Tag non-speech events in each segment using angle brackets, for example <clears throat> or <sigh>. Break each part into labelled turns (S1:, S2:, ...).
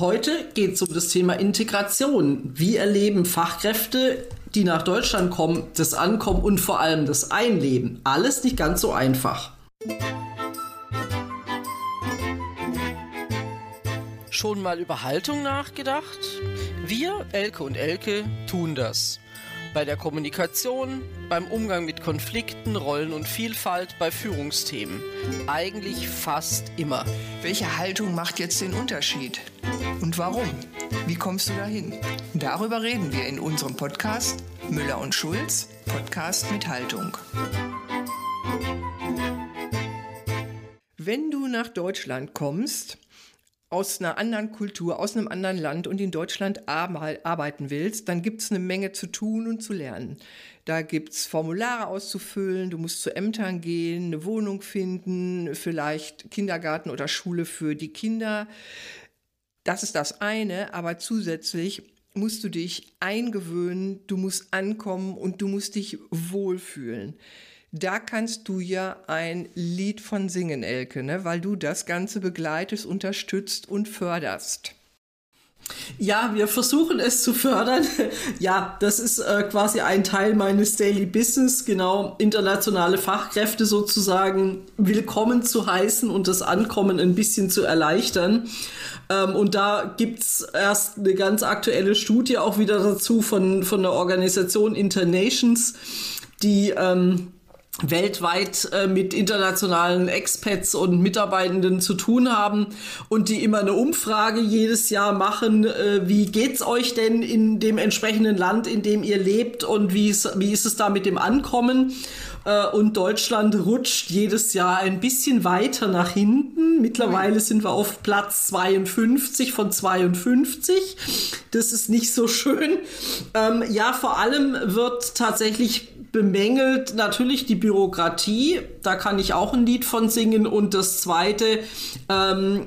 S1: Heute geht es um das Thema Integration. Wie erleben Fachkräfte, die nach Deutschland kommen, das Ankommen und vor allem das Einleben? Alles nicht ganz so einfach.
S2: Schon mal über Haltung nachgedacht? Wir, Elke und Elke, tun das. Bei der Kommunikation, beim Umgang mit Konflikten, Rollen und Vielfalt, bei Führungsthemen. Eigentlich fast immer.
S3: Welche Haltung macht jetzt den Unterschied? Und warum? Wie kommst du dahin? Darüber reden wir in unserem Podcast Müller und Schulz, Podcast mit Haltung. Wenn du nach Deutschland kommst, aus einer anderen Kultur, aus einem anderen Land und in Deutschland arbeiten willst, dann gibt es eine Menge zu tun und zu lernen. Da gibt es Formulare auszufüllen, du musst zu Ämtern gehen, eine Wohnung finden, vielleicht Kindergarten oder Schule für die Kinder. Das ist das eine, aber zusätzlich musst du dich eingewöhnen, du musst ankommen und du musst dich wohlfühlen. Da kannst du ja ein Lied von singen, Elke, ne? weil du das Ganze begleitest, unterstützt und förderst.
S1: Ja, wir versuchen es zu fördern. <laughs> ja, das ist äh, quasi ein Teil meines Daily Business, genau internationale Fachkräfte sozusagen willkommen zu heißen und das Ankommen ein bisschen zu erleichtern. Ähm, und da gibt's erst eine ganz aktuelle Studie auch wieder dazu von, von der Organisation Internations, die ähm, weltweit äh, mit internationalen Expats und Mitarbeitenden zu tun haben und die immer eine Umfrage jedes Jahr machen, äh, wie geht's euch denn in dem entsprechenden Land, in dem ihr lebt und wie ist, wie ist es da mit dem Ankommen? Äh, und Deutschland rutscht jedes Jahr ein bisschen weiter nach hinten. Mittlerweile sind wir auf Platz 52 von 52. Das ist nicht so schön. Ähm, ja, vor allem wird tatsächlich bemängelt natürlich die Bürokratie. Da kann ich auch ein Lied von singen. Und das Zweite, ähm,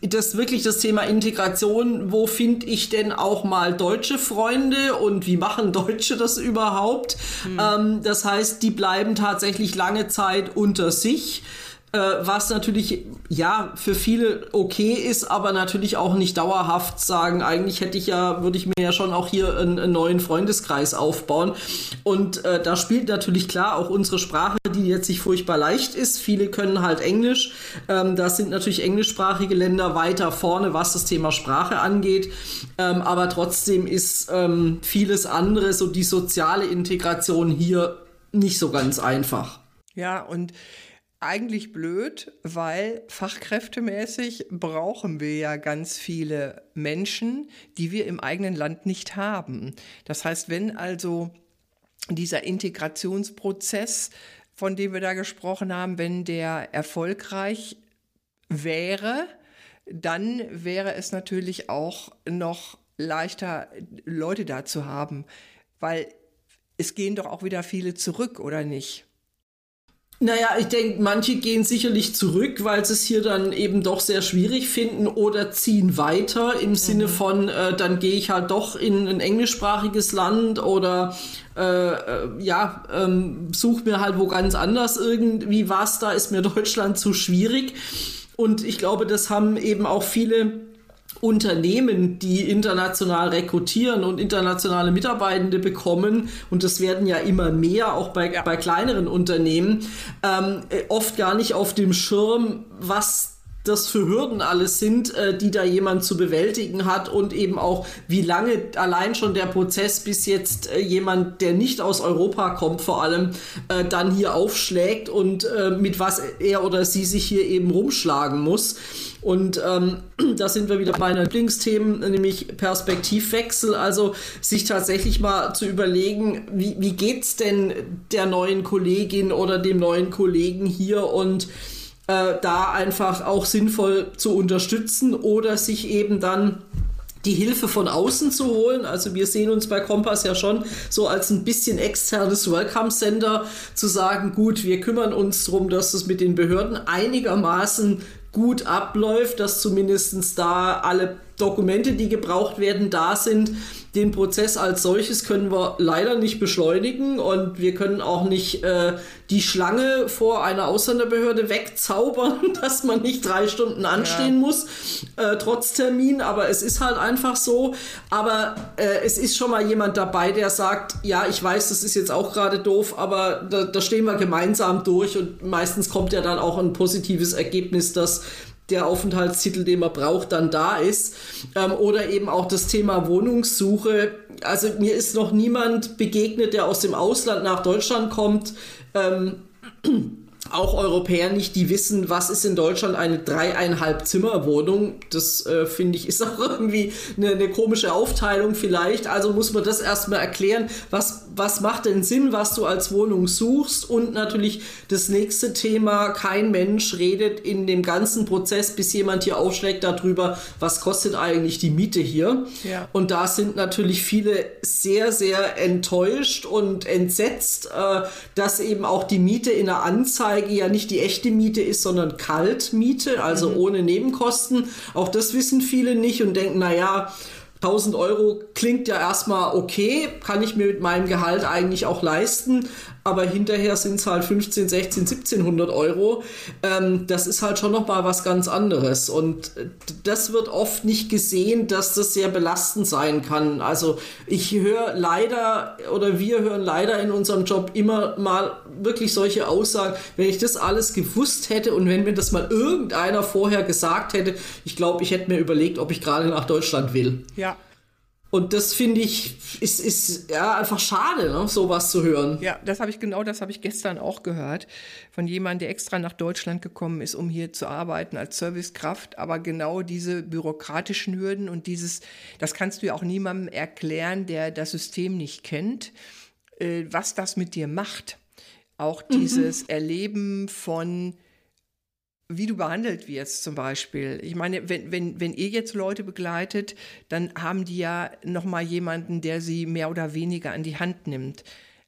S1: das wirklich das Thema Integration. Wo finde ich denn auch mal deutsche Freunde und wie machen Deutsche das überhaupt? Mhm. Ähm, das heißt, die bleiben tatsächlich lange Zeit unter sich. Äh, was natürlich ja für viele okay ist, aber natürlich auch nicht dauerhaft sagen. Eigentlich hätte ich ja, würde ich mir ja schon auch hier einen, einen neuen Freundeskreis aufbauen. Und äh, da spielt natürlich klar auch unsere Sprache, die jetzt nicht furchtbar leicht ist. Viele können halt Englisch. Ähm, da sind natürlich englischsprachige Länder weiter vorne, was das Thema Sprache angeht. Ähm, aber trotzdem ist ähm, vieles andere, so die soziale Integration hier nicht so ganz einfach.
S3: Ja, und eigentlich blöd, weil fachkräftemäßig brauchen wir ja ganz viele Menschen, die wir im eigenen Land nicht haben. Das heißt, wenn also dieser Integrationsprozess, von dem wir da gesprochen haben, wenn der erfolgreich wäre, dann wäre es natürlich auch noch leichter, Leute da zu haben, weil es gehen doch auch wieder viele zurück, oder nicht?
S1: Naja, ich denke, manche gehen sicherlich zurück, weil sie es hier dann eben doch sehr schwierig finden oder ziehen weiter im Sinne mhm. von, äh, dann gehe ich halt doch in ein englischsprachiges Land oder äh, äh, ja, ähm, such mir halt wo ganz anders irgendwie was, da ist mir <laughs> Deutschland zu schwierig. Und ich glaube, das haben eben auch viele Unternehmen, die international rekrutieren und internationale Mitarbeitende bekommen, und das werden ja immer mehr, auch bei, ja. bei kleineren Unternehmen, ähm, oft gar nicht auf dem Schirm, was das für Hürden alles sind, äh, die da jemand zu bewältigen hat und eben auch, wie lange allein schon der Prozess bis jetzt äh, jemand, der nicht aus Europa kommt, vor allem äh, dann hier aufschlägt und äh, mit was er oder sie sich hier eben rumschlagen muss. Und ähm, <clears throat> da sind wir wieder bei einer Lieblingsthemen, nämlich Perspektivwechsel. Also sich tatsächlich mal zu überlegen, wie, wie geht's denn der neuen Kollegin oder dem neuen Kollegen hier und äh, da einfach auch sinnvoll zu unterstützen oder sich eben dann die Hilfe von außen zu holen. Also wir sehen uns bei Kompass ja schon so als ein bisschen externes Welcome Center zu sagen, gut, wir kümmern uns darum, dass es mit den Behörden einigermaßen gut abläuft, dass zumindest da alle Dokumente, die gebraucht werden, da sind. Den Prozess als solches können wir leider nicht beschleunigen und wir können auch nicht äh, die Schlange vor einer Ausländerbehörde wegzaubern, <laughs> dass man nicht drei Stunden anstehen ja. muss, äh, trotz Termin. Aber es ist halt einfach so. Aber äh, es ist schon mal jemand dabei, der sagt, ja, ich weiß, das ist jetzt auch gerade doof, aber da, da stehen wir gemeinsam durch und meistens kommt ja dann auch ein positives Ergebnis, dass der Aufenthaltstitel, den man braucht, dann da ist. Ähm, oder eben auch das Thema Wohnungssuche. Also mir ist noch niemand begegnet, der aus dem Ausland nach Deutschland kommt. Ähm, auch Europäer nicht, die wissen, was ist in Deutschland eine dreieinhalb Zimmerwohnung. Das äh, finde ich ist auch <laughs> irgendwie eine, eine, komische Aufteilung vielleicht. Also muss man das erstmal erklären, was, was macht denn Sinn, was du als Wohnung suchst. Und natürlich das nächste Thema, kein Mensch redet in dem ganzen Prozess, bis jemand hier aufschlägt darüber, was kostet eigentlich die Miete hier. Ja. Und da sind natürlich viele sehr, sehr enttäuscht und entsetzt, äh, dass eben auch die Miete in der Anzahl Anzeige ja nicht die echte Miete ist, sondern Kaltmiete, also mhm. ohne Nebenkosten. Auch das wissen viele nicht und denken, naja, 1000 Euro klingt ja erstmal okay, kann ich mir mit meinem Gehalt eigentlich auch leisten aber hinterher sind es halt 15, 16, 1700 Euro. Ähm, das ist halt schon nochmal was ganz anderes. Und das wird oft nicht gesehen, dass das sehr belastend sein kann. Also ich höre leider oder wir hören leider in unserem Job immer mal wirklich solche Aussagen, wenn ich das alles gewusst hätte und wenn mir das mal irgendeiner vorher gesagt hätte, ich glaube, ich hätte mir überlegt, ob ich gerade nach Deutschland will.
S3: Ja.
S1: Und das finde ich, ist, ist ja einfach schade, ne, sowas zu hören.
S3: Ja, das habe ich genau, das habe ich gestern auch gehört von jemandem, der extra nach Deutschland gekommen ist, um hier zu arbeiten als Servicekraft. Aber genau diese bürokratischen Hürden und dieses, das kannst du ja auch niemandem erklären, der das System nicht kennt, äh, was das mit dir macht. Auch mhm. dieses mhm. Erleben von wie du behandelt wirst zum Beispiel. Ich meine, wenn, wenn, wenn ihr jetzt Leute begleitet, dann haben die ja nochmal jemanden, der sie mehr oder weniger an die Hand nimmt.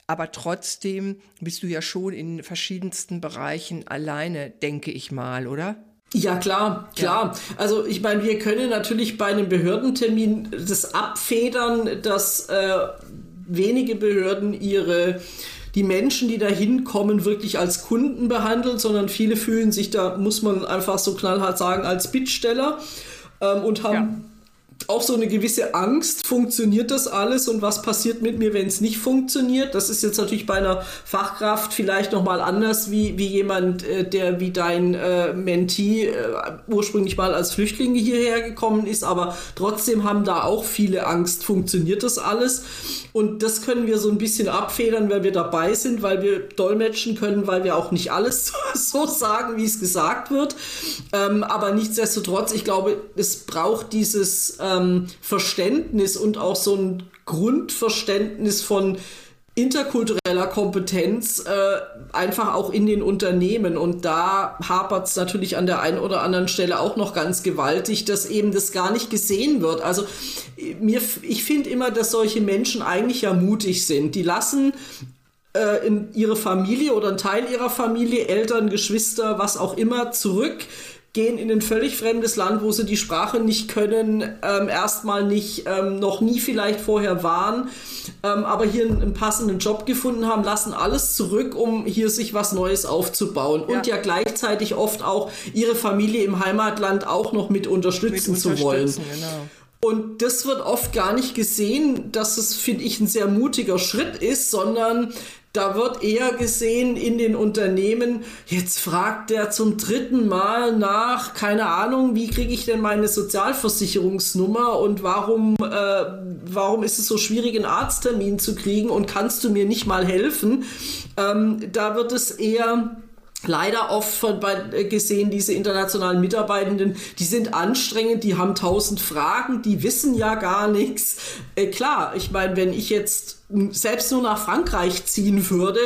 S3: Aber trotzdem bist du ja schon in verschiedensten Bereichen alleine, denke ich mal, oder?
S1: Ja, klar, klar. Ja. Also ich meine, wir können natürlich bei einem Behördentermin das abfedern, dass äh, wenige Behörden ihre die Menschen, die da hinkommen, wirklich als Kunden behandeln, sondern viele fühlen sich da, muss man einfach so knallhart sagen, als Bittsteller ähm, und haben ja auch so eine gewisse Angst, funktioniert das alles und was passiert mit mir, wenn es nicht funktioniert? Das ist jetzt natürlich bei einer Fachkraft vielleicht nochmal anders wie, wie jemand, äh, der wie dein äh, Mentee äh, ursprünglich mal als Flüchtling hierher gekommen ist, aber trotzdem haben da auch viele Angst, funktioniert das alles? Und das können wir so ein bisschen abfedern, weil wir dabei sind, weil wir dolmetschen können, weil wir auch nicht alles <laughs> so sagen, wie es gesagt wird. Ähm, aber nichtsdestotrotz, ich glaube, es braucht dieses ähm, Verständnis und auch so ein Grundverständnis von interkultureller Kompetenz äh, einfach auch in den Unternehmen. Und da hapert es natürlich an der einen oder anderen Stelle auch noch ganz gewaltig, dass eben das gar nicht gesehen wird. Also mir, ich finde immer, dass solche Menschen eigentlich ja mutig sind. Die lassen äh, in ihre Familie oder einen Teil ihrer Familie, Eltern, Geschwister, was auch immer, zurück gehen in ein völlig fremdes Land, wo sie die Sprache nicht können, ähm, erstmal nicht, ähm, noch nie vielleicht vorher waren, ähm, aber hier einen, einen, passenden Job gefunden haben, lassen alles zurück, um hier sich was Neues aufzubauen ja. und ja gleichzeitig oft auch ihre Familie im Heimatland auch noch mit unterstützen, mit zu wollen. Genau. Und das wird oft gar nicht gesehen, dass es, finde ich, ein sehr mutiger Schritt ist, sondern da wird eher gesehen in den Unternehmen, jetzt fragt der zum dritten Mal nach, keine Ahnung, wie kriege ich denn meine Sozialversicherungsnummer und warum, äh, warum ist es so schwierig, einen Arzttermin zu kriegen und kannst du mir nicht mal helfen? Ähm, da wird es eher leider oft von, bei, äh, gesehen, diese internationalen Mitarbeitenden, die sind anstrengend, die haben tausend Fragen, die wissen ja gar nichts. Äh, klar, ich meine, wenn ich jetzt selbst nur nach Frankreich ziehen würde,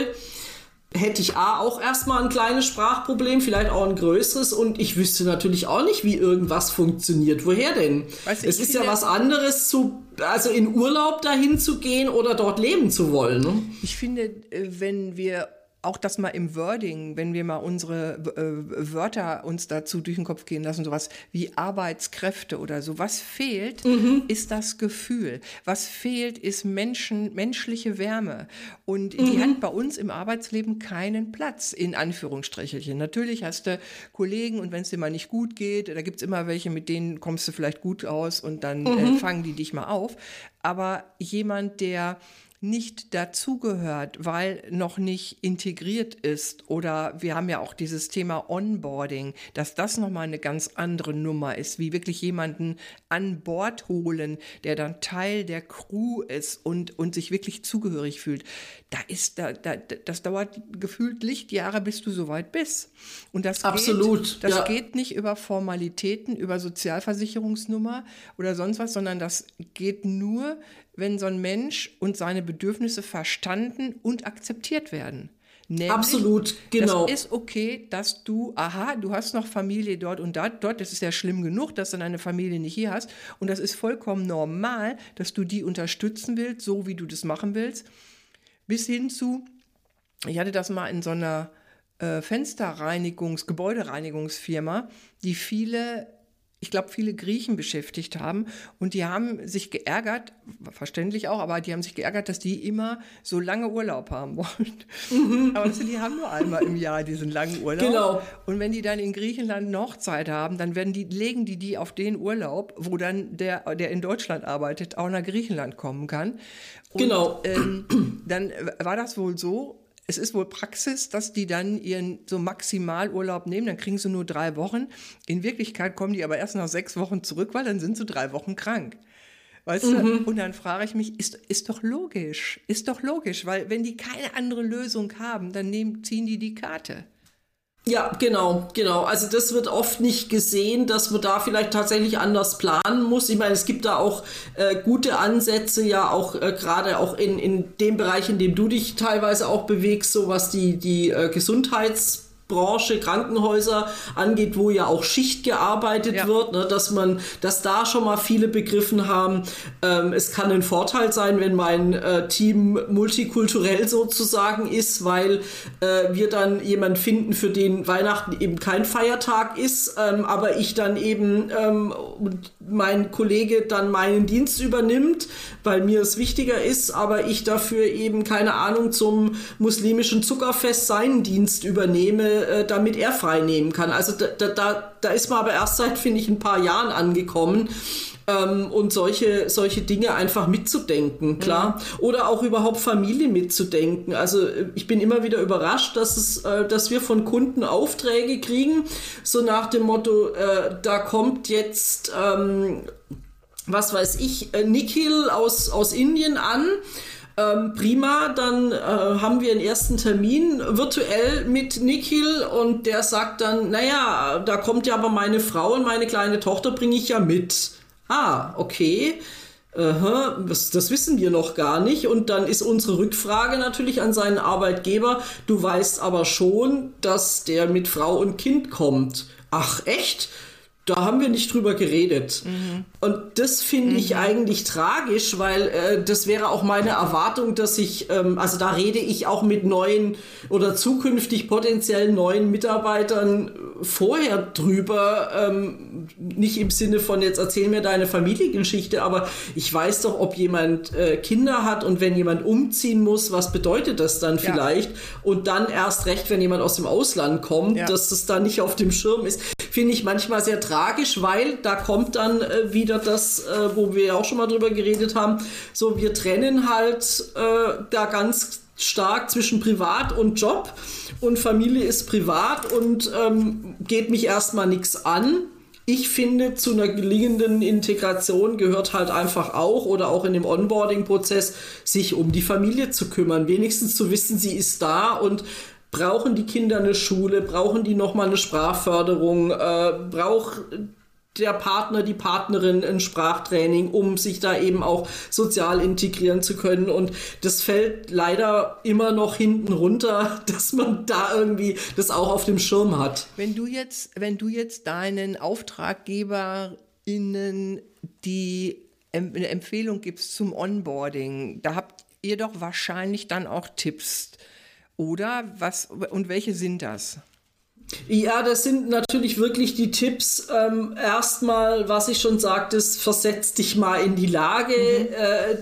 S1: hätte ich A auch erstmal ein kleines Sprachproblem, vielleicht auch ein größeres und ich wüsste natürlich auch nicht, wie irgendwas funktioniert. Woher denn? Weißt es ist ja was anderes zu, also in Urlaub dahin zu gehen oder dort leben zu wollen. Ne?
S3: Ich finde, äh, wenn wir auch das mal im Wording, wenn wir mal unsere äh, Wörter uns dazu durch den Kopf gehen lassen, sowas wie Arbeitskräfte oder so. Was fehlt, mhm. ist das Gefühl. Was fehlt, ist Menschen, menschliche Wärme. Und mhm. die hat bei uns im Arbeitsleben keinen Platz, in Anführungsstrichelchen. Natürlich hast du Kollegen und wenn es dir mal nicht gut geht, da gibt es immer welche, mit denen kommst du vielleicht gut aus und dann äh, mhm. äh, fangen die dich mal auf. Aber jemand, der nicht dazugehört, weil noch nicht integriert ist. Oder wir haben ja auch dieses Thema Onboarding, dass das nochmal eine ganz andere Nummer ist, wie wirklich jemanden an Bord holen, der dann Teil der Crew ist und, und sich wirklich zugehörig fühlt. Da ist, da, da, das dauert gefühlt Lichtjahre, bis du soweit bist. Und das
S1: Absolut.
S3: Geht, das ja. geht nicht über Formalitäten, über Sozialversicherungsnummer oder sonst was, sondern das geht nur wenn so ein Mensch und seine Bedürfnisse verstanden und akzeptiert werden.
S1: Nämlich, Absolut, genau.
S3: Das ist okay, dass du, aha, du hast noch Familie dort und dort, dort, das ist ja schlimm genug, dass du deine Familie nicht hier hast. Und das ist vollkommen normal, dass du die unterstützen willst, so wie du das machen willst. Bis hin zu, ich hatte das mal in so einer äh, Fensterreinigungs-, Gebäudereinigungsfirma, die viele ich glaube, viele Griechen beschäftigt haben. Und die haben sich geärgert, verständlich auch, aber die haben sich geärgert, dass die immer so lange Urlaub haben <laughs> wollen. Mhm. Aber also, die haben nur einmal im Jahr diesen langen Urlaub. Genau. Und wenn die dann in Griechenland noch Zeit haben, dann werden die, legen die die auf den Urlaub, wo dann der, der in Deutschland arbeitet, auch nach Griechenland kommen kann.
S1: Und, genau.
S3: Ähm, dann war das wohl so, es ist wohl Praxis, dass die dann ihren so Maximalurlaub nehmen, dann kriegen sie nur drei Wochen. In Wirklichkeit kommen die aber erst nach sechs Wochen zurück, weil dann sind sie drei Wochen krank. Weißt mhm. du? Und dann frage ich mich, ist, ist doch logisch, ist doch logisch, weil wenn die keine andere Lösung haben, dann nehmen, ziehen die die Karte.
S1: Ja, genau, genau. Also das wird oft nicht gesehen, dass man da vielleicht tatsächlich anders planen muss. Ich meine, es gibt da auch äh, gute Ansätze, ja auch äh, gerade auch in, in dem Bereich, in dem du dich teilweise auch bewegst, so was die, die äh, Gesundheits Branche, Krankenhäuser angeht, wo ja auch Schicht gearbeitet ja. wird, ne, dass man, dass da schon mal viele begriffen haben, ähm, es kann ein Vorteil sein, wenn mein äh, Team multikulturell sozusagen ist, weil äh, wir dann jemand finden, für den Weihnachten eben kein Feiertag ist, ähm, aber ich dann eben ähm, mein Kollege dann meinen Dienst übernimmt, weil mir es wichtiger ist, aber ich dafür eben keine Ahnung zum muslimischen Zuckerfest seinen Dienst übernehme äh, damit er frei nehmen kann. Also da, da, da ist man aber erst seit, finde ich, ein paar Jahren angekommen. Ähm, und solche, solche Dinge einfach mitzudenken, klar. Mhm. Oder auch überhaupt Familie mitzudenken. Also äh, ich bin immer wieder überrascht, dass, es, äh, dass wir von Kunden Aufträge kriegen, so nach dem Motto, äh, da kommt jetzt, ähm, was weiß ich, äh, Nikhil aus, aus Indien an ähm, prima, dann äh, haben wir einen ersten Termin virtuell mit Nikhil und der sagt dann, naja, da kommt ja aber meine Frau und meine kleine Tochter bringe ich ja mit. Ah, okay. Aha, das, das wissen wir noch gar nicht. Und dann ist unsere Rückfrage natürlich an seinen Arbeitgeber, du weißt aber schon, dass der mit Frau und Kind kommt. Ach, echt? Da haben wir nicht drüber geredet. Mhm. Und das finde mhm. ich eigentlich tragisch, weil äh, das wäre auch meine Erwartung, dass ich, ähm, also da rede ich auch mit neuen oder zukünftig potenziell neuen Mitarbeitern vorher drüber, ähm, nicht im Sinne von jetzt erzähl mir deine Familiengeschichte, aber ich weiß doch, ob jemand äh, Kinder hat und wenn jemand umziehen muss, was bedeutet das dann ja. vielleicht? Und dann erst recht, wenn jemand aus dem Ausland kommt, ja. dass das dann nicht auf dem Schirm ist, finde ich manchmal sehr tragisch, weil da kommt dann äh, wieder das, äh, wo wir auch schon mal drüber geredet haben, so wir trennen halt äh, da ganz stark zwischen Privat und Job und Familie ist privat und ähm, geht mich erstmal nichts an. Ich finde, zu einer gelingenden Integration gehört halt einfach auch oder auch in dem Onboarding-Prozess, sich um die Familie zu kümmern. Wenigstens zu wissen, sie ist da und brauchen die Kinder eine Schule, brauchen die nochmal eine Sprachförderung, äh, braucht der Partner, die Partnerin ein Sprachtraining, um sich da eben auch sozial integrieren zu können. Und das fällt leider immer noch hinten runter, <laughs> dass man da irgendwie das auch auf dem Schirm hat.
S3: Wenn du jetzt, wenn du jetzt deinen AuftraggeberInnen die eine Empfehlung gibst zum Onboarding, da habt ihr doch wahrscheinlich dann auch Tipps Oder was und welche sind das?
S1: Ja, das sind natürlich wirklich die Tipps. Ähm, erstmal, was ich schon sagte, versetz dich mal in die Lage. Mhm. Äh,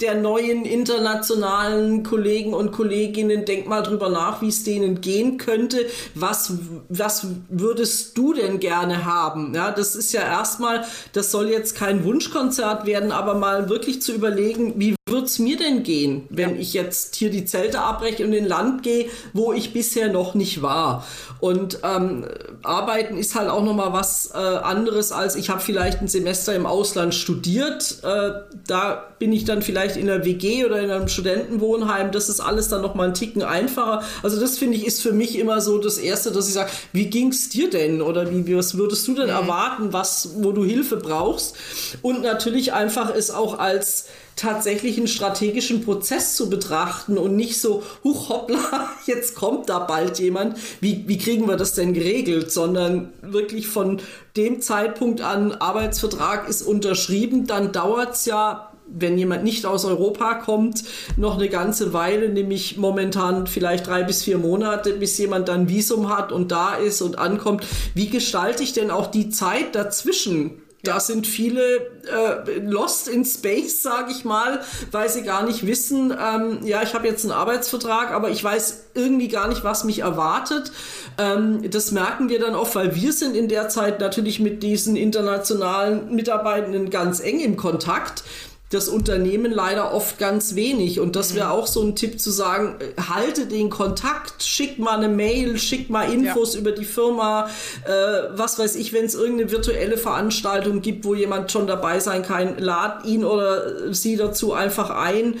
S1: der neuen internationalen Kollegen und Kolleginnen, denk mal drüber nach, wie es denen gehen könnte. Was, was würdest du denn gerne haben? Ja, das ist ja erstmal, das soll jetzt kein Wunschkonzert werden, aber mal wirklich zu überlegen, wie wird es mir denn gehen, wenn ja. ich jetzt hier die Zelte abbreche und in Land gehe, wo ich bisher noch nicht war? Und ähm, Arbeiten ist halt auch nochmal was äh, anderes als ich habe vielleicht ein Semester im Ausland studiert. Äh, da bin ich dann vielleicht in einer WG oder in einem Studentenwohnheim. Das ist alles dann nochmal ein Ticken einfacher. Also das finde ich ist für mich immer so das Erste, dass ich sage, wie ging es dir denn? Oder wie, was würdest du denn mhm. erwarten, was, wo du Hilfe brauchst? Und natürlich einfach es auch als tatsächlichen strategischen Prozess zu betrachten und nicht so, huch, hoppla, <laughs> jetzt kommt da bald jemand, wie, wie kriegen wir das denn geregelt, sondern wirklich von dem Zeitpunkt an, Arbeitsvertrag ist unterschrieben, dann dauert es ja wenn jemand nicht aus Europa kommt, noch eine ganze Weile, nämlich momentan vielleicht drei bis vier Monate, bis jemand dann Visum hat und da ist und ankommt. Wie gestalte ich denn auch die Zeit dazwischen? Da sind viele äh, lost in space, sage ich mal, weil sie gar nicht wissen, ähm, ja, ich habe jetzt einen Arbeitsvertrag, aber ich weiß irgendwie gar nicht, was mich erwartet. Ähm, das merken wir dann oft, weil wir sind in der Zeit natürlich mit diesen internationalen Mitarbeitenden ganz eng im Kontakt das Unternehmen leider oft ganz wenig. Und das wäre mhm. auch so ein Tipp zu sagen, äh, halte den Kontakt, schick mal eine Mail, schick mal Infos ja. über die Firma, äh, was weiß ich, wenn es irgendeine virtuelle Veranstaltung gibt, wo jemand schon dabei sein kann, lad ihn oder sie dazu einfach ein.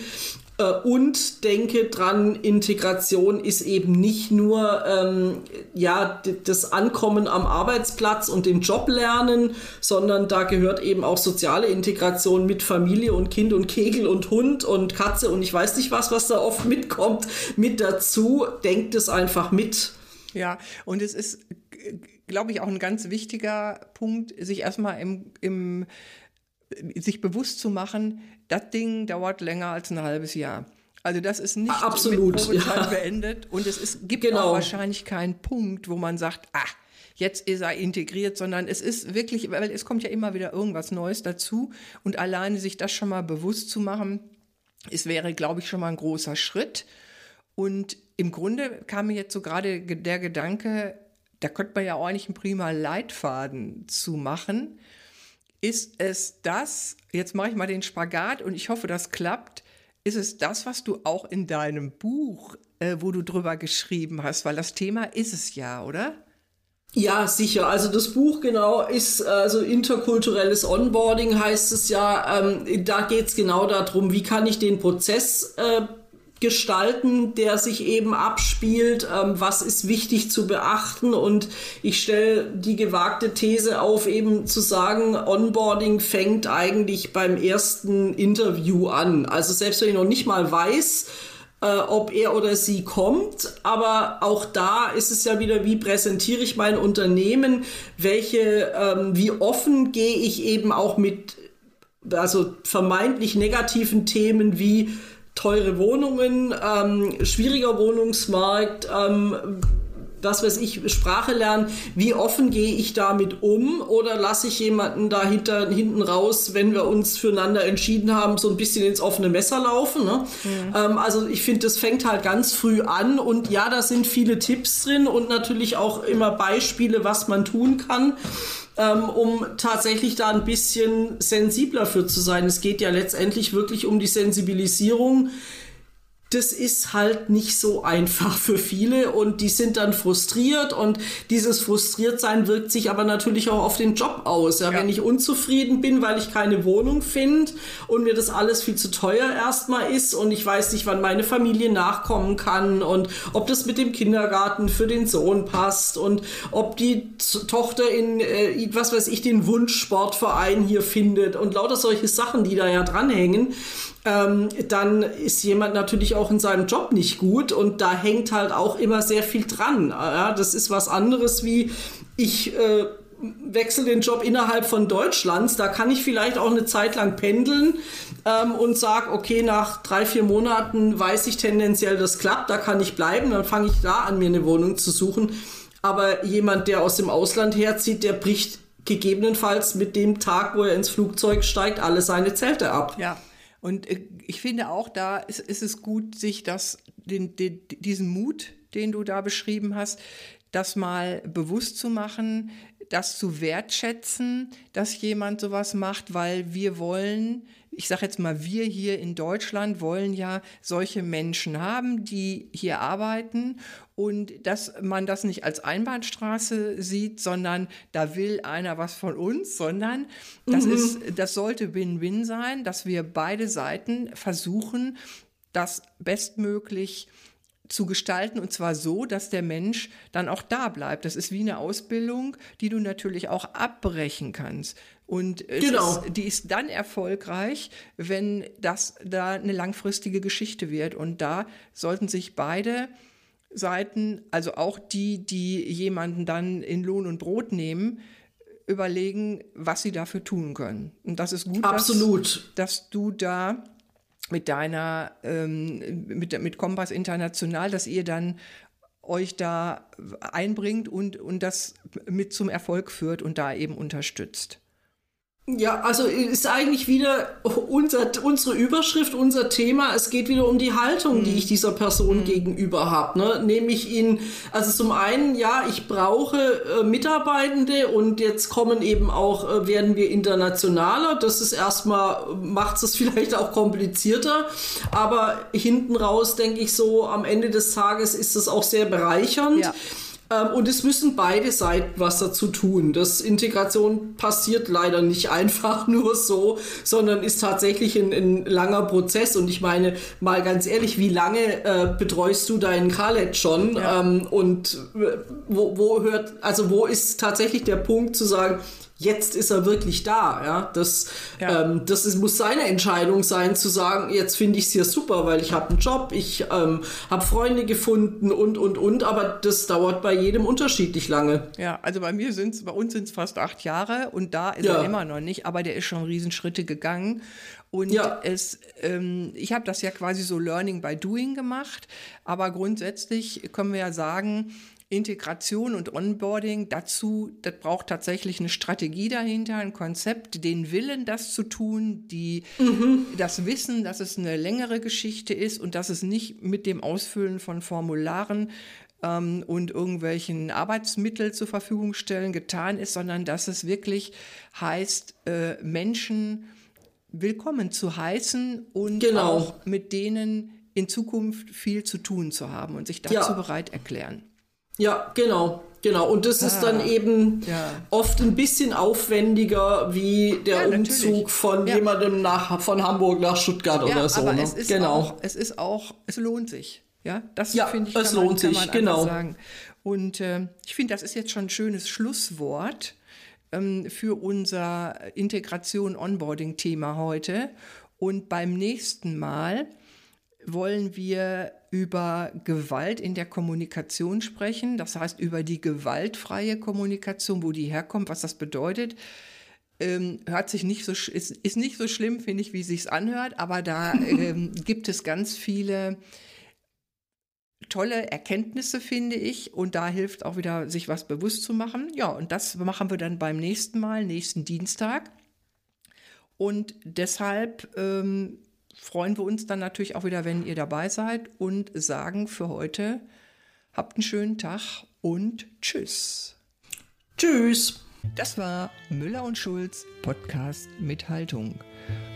S1: Äh, und denke dran, Integration ist eben nicht nur ähm, ja, das Ankommen am Arbeitsplatz und den Job lernen, sondern da gehört eben auch soziale Integration mit Familie und Kind und Kegel und Hund und Katze und ich weiß nicht was, was da oft mitkommt, mit dazu. Denkt es einfach mit.
S3: Ja, und es ist, glaube ich, auch ein ganz wichtiger Punkt, sich erstmal im, im sich bewusst zu machen, das Ding dauert länger als ein halbes Jahr. Also das ist nicht
S1: Absolut, mit
S3: ja. beendet und es ist, gibt genau. auch wahrscheinlich keinen Punkt, wo man sagt, ah, jetzt ist er integriert, sondern es ist wirklich, weil es kommt ja immer wieder irgendwas Neues dazu und alleine sich das schon mal bewusst zu machen, es wäre, glaube ich, schon mal ein großer Schritt. Und im Grunde kam mir jetzt so gerade der Gedanke, da könnte man ja auch eigentlich einen prima Leitfaden zu machen, ist es das, jetzt mache ich mal den Spagat und ich hoffe, das klappt, ist es das, was du auch in deinem Buch, äh, wo du drüber geschrieben hast, weil das Thema ist es ja, oder?
S1: Ja, sicher. Also das Buch genau ist also interkulturelles Onboarding heißt es ja. Ähm, da geht es genau darum, wie kann ich den Prozess äh, gestalten, der sich eben abspielt, ähm, was ist wichtig zu beachten und ich stelle die gewagte These auf, eben zu sagen, Onboarding fängt eigentlich beim ersten Interview an. Also selbst wenn ich noch nicht mal weiß, äh, ob er oder sie kommt, aber auch da ist es ja wieder, wie präsentiere ich mein Unternehmen, welche, ähm, wie offen gehe ich eben auch mit also vermeintlich negativen Themen wie teure Wohnungen, ähm, schwieriger Wohnungsmarkt, ähm, was weiß ich, Sprache lernen, wie offen gehe ich damit um oder lasse ich jemanden da hinter, hinten raus, wenn wir uns füreinander entschieden haben, so ein bisschen ins offene Messer laufen. Ne? Mhm. Ähm, also ich finde, das fängt halt ganz früh an und ja, da sind viele Tipps drin und natürlich auch immer Beispiele, was man tun kann ähm, um tatsächlich da ein bisschen sensibler für zu sein. Es geht ja letztendlich wirklich um die Sensibilisierung das ist halt nicht so einfach für viele und die sind dann frustriert und dieses Frustriertsein wirkt sich aber natürlich auch auf den Job aus. Ja, ja. Wenn ich unzufrieden bin, weil ich keine Wohnung finde und mir das alles viel zu teuer erstmal ist und ich weiß nicht, wann meine Familie nachkommen kann und ob das mit dem Kindergarten für den Sohn passt und ob die Tochter in, äh, was weiß ich, den Wunschsportverein hier findet und lauter solche Sachen, die da ja dranhängen ähm, dann ist jemand natürlich auch in seinem Job nicht gut und da hängt halt auch immer sehr viel dran. Ja, das ist was anderes wie ich äh, wechsle den Job innerhalb von Deutschlands, da kann ich vielleicht auch eine Zeit lang pendeln ähm, und sage, okay, nach drei, vier Monaten weiß ich tendenziell, das klappt, da kann ich bleiben, dann fange ich da an, mir eine Wohnung zu suchen. Aber jemand, der aus dem Ausland herzieht, der bricht gegebenenfalls mit dem Tag, wo er ins Flugzeug steigt, alle seine Zelte ab.
S3: Ja, und äh, ich finde auch, da ist, ist es gut, sich das, den, den, diesen Mut, den du da beschrieben hast, das mal bewusst zu machen, das zu wertschätzen, dass jemand sowas macht, weil wir wollen, ich sage jetzt mal, wir hier in Deutschland wollen ja solche Menschen haben, die hier arbeiten und dass man das nicht als Einbahnstraße sieht, sondern da will einer was von uns, sondern das mhm. ist, das sollte Win-Win sein, dass wir beide Seiten versuchen, das bestmöglich zu gestalten und zwar so, dass der Mensch dann auch da bleibt. Das ist wie eine Ausbildung, die du natürlich auch abbrechen kannst. Und genau. ist, die ist dann erfolgreich, wenn das da eine langfristige Geschichte wird. Und da sollten sich beide Seiten, also auch die, die jemanden dann in Lohn und Brot nehmen, überlegen, was sie dafür tun können. Und das ist gut,
S1: Absolut.
S3: Dass, dass du da mit deiner, ähm, mit, mit Kompass International, dass ihr dann euch da einbringt und, und das mit zum Erfolg führt und da eben unterstützt.
S1: Ja, also ist eigentlich wieder unser, unsere Überschrift, unser Thema. Es geht wieder um die Haltung, mhm. die ich dieser Person mhm. gegenüber habe. Ne? Nämlich ihn, also zum einen, ja, ich brauche äh, Mitarbeitende und jetzt kommen eben auch, äh, werden wir internationaler. Das ist erstmal, macht es <laughs> vielleicht auch komplizierter. Aber hinten raus denke ich so, am Ende des Tages ist es auch sehr bereichernd. Ja. Ähm, und es müssen beide Seiten was dazu tun. Das Integration passiert leider nicht <laughs> einfach nur so, sondern ist tatsächlich ein, ein langer Prozess. Und ich meine, mal ganz ehrlich, wie lange äh, betreust du deinen Khaled schon? Ja. Ähm, und äh, wo, wo hört, also wo ist tatsächlich der Punkt zu sagen, jetzt ist er wirklich da. Ja, das, ja. Ähm, das ist, muss seine Entscheidung sein, zu sagen, jetzt finde ich es hier super, weil ich habe einen Job, ich ähm, habe Freunde gefunden und und und. Aber das dauert bei jedem unterschiedlich lange.
S3: Ja, also bei mir sind es, bei uns sind es fast acht Jahre und da ist ja. er immer noch nicht, aber der ist schon Riesenschritte gegangen. Und ja. es, ähm, ich habe das ja quasi so Learning by Doing gemacht, aber grundsätzlich können wir ja sagen, Integration und Onboarding, dazu, das braucht tatsächlich eine Strategie dahinter, ein Konzept, den Willen, das zu tun, die, mhm. das Wissen, dass es eine längere Geschichte ist und dass es nicht mit dem Ausfüllen von Formularen ähm, und irgendwelchen Arbeitsmitteln zur Verfügung stellen getan ist, sondern dass es wirklich heißt, äh, Menschen willkommen zu heißen und genau. auch mit denen in Zukunft viel zu tun zu haben und sich dazu ja. bereit erklären.
S1: Ja, genau. Genau, und das ah, ist dann ah, eben ja. oft ein bisschen aufwendiger wie der ja, Umzug von ja. jemandem nach, von Hamburg nach Stuttgart oder so.
S3: Aber
S1: ne?
S3: es ist genau. Auch, es ist auch, es lohnt sich. Ja, das finde ich.
S1: Es lohnt man, sich, genau.
S3: Sagen. Und äh, ich finde, das ist jetzt schon ein schönes Schlusswort ähm, für unser Integration-Onboarding-Thema heute. Und beim nächsten Mal wollen wir über Gewalt in der Kommunikation sprechen, das heißt über die gewaltfreie Kommunikation, wo die herkommt, was das bedeutet. Ähm, hört sich nicht so ist, ist nicht so schlimm, finde ich, wie sich's anhört, aber da <laughs> ähm, gibt es ganz viele tolle Erkenntnisse, finde ich, und da hilft auch wieder, sich was bewusst zu machen. Ja, und das machen wir dann beim nächsten Mal, nächsten Dienstag. Und deshalb ähm, freuen wir uns dann natürlich auch wieder, wenn ihr dabei seid und sagen für heute, habt einen schönen Tag und tschüss.
S1: Tschüss.
S3: Das war Müller und Schulz Podcast mit Haltung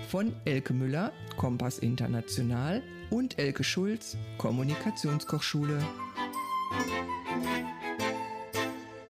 S3: von Elke Müller, Kompass International und Elke Schulz, Kommunikationskochschule.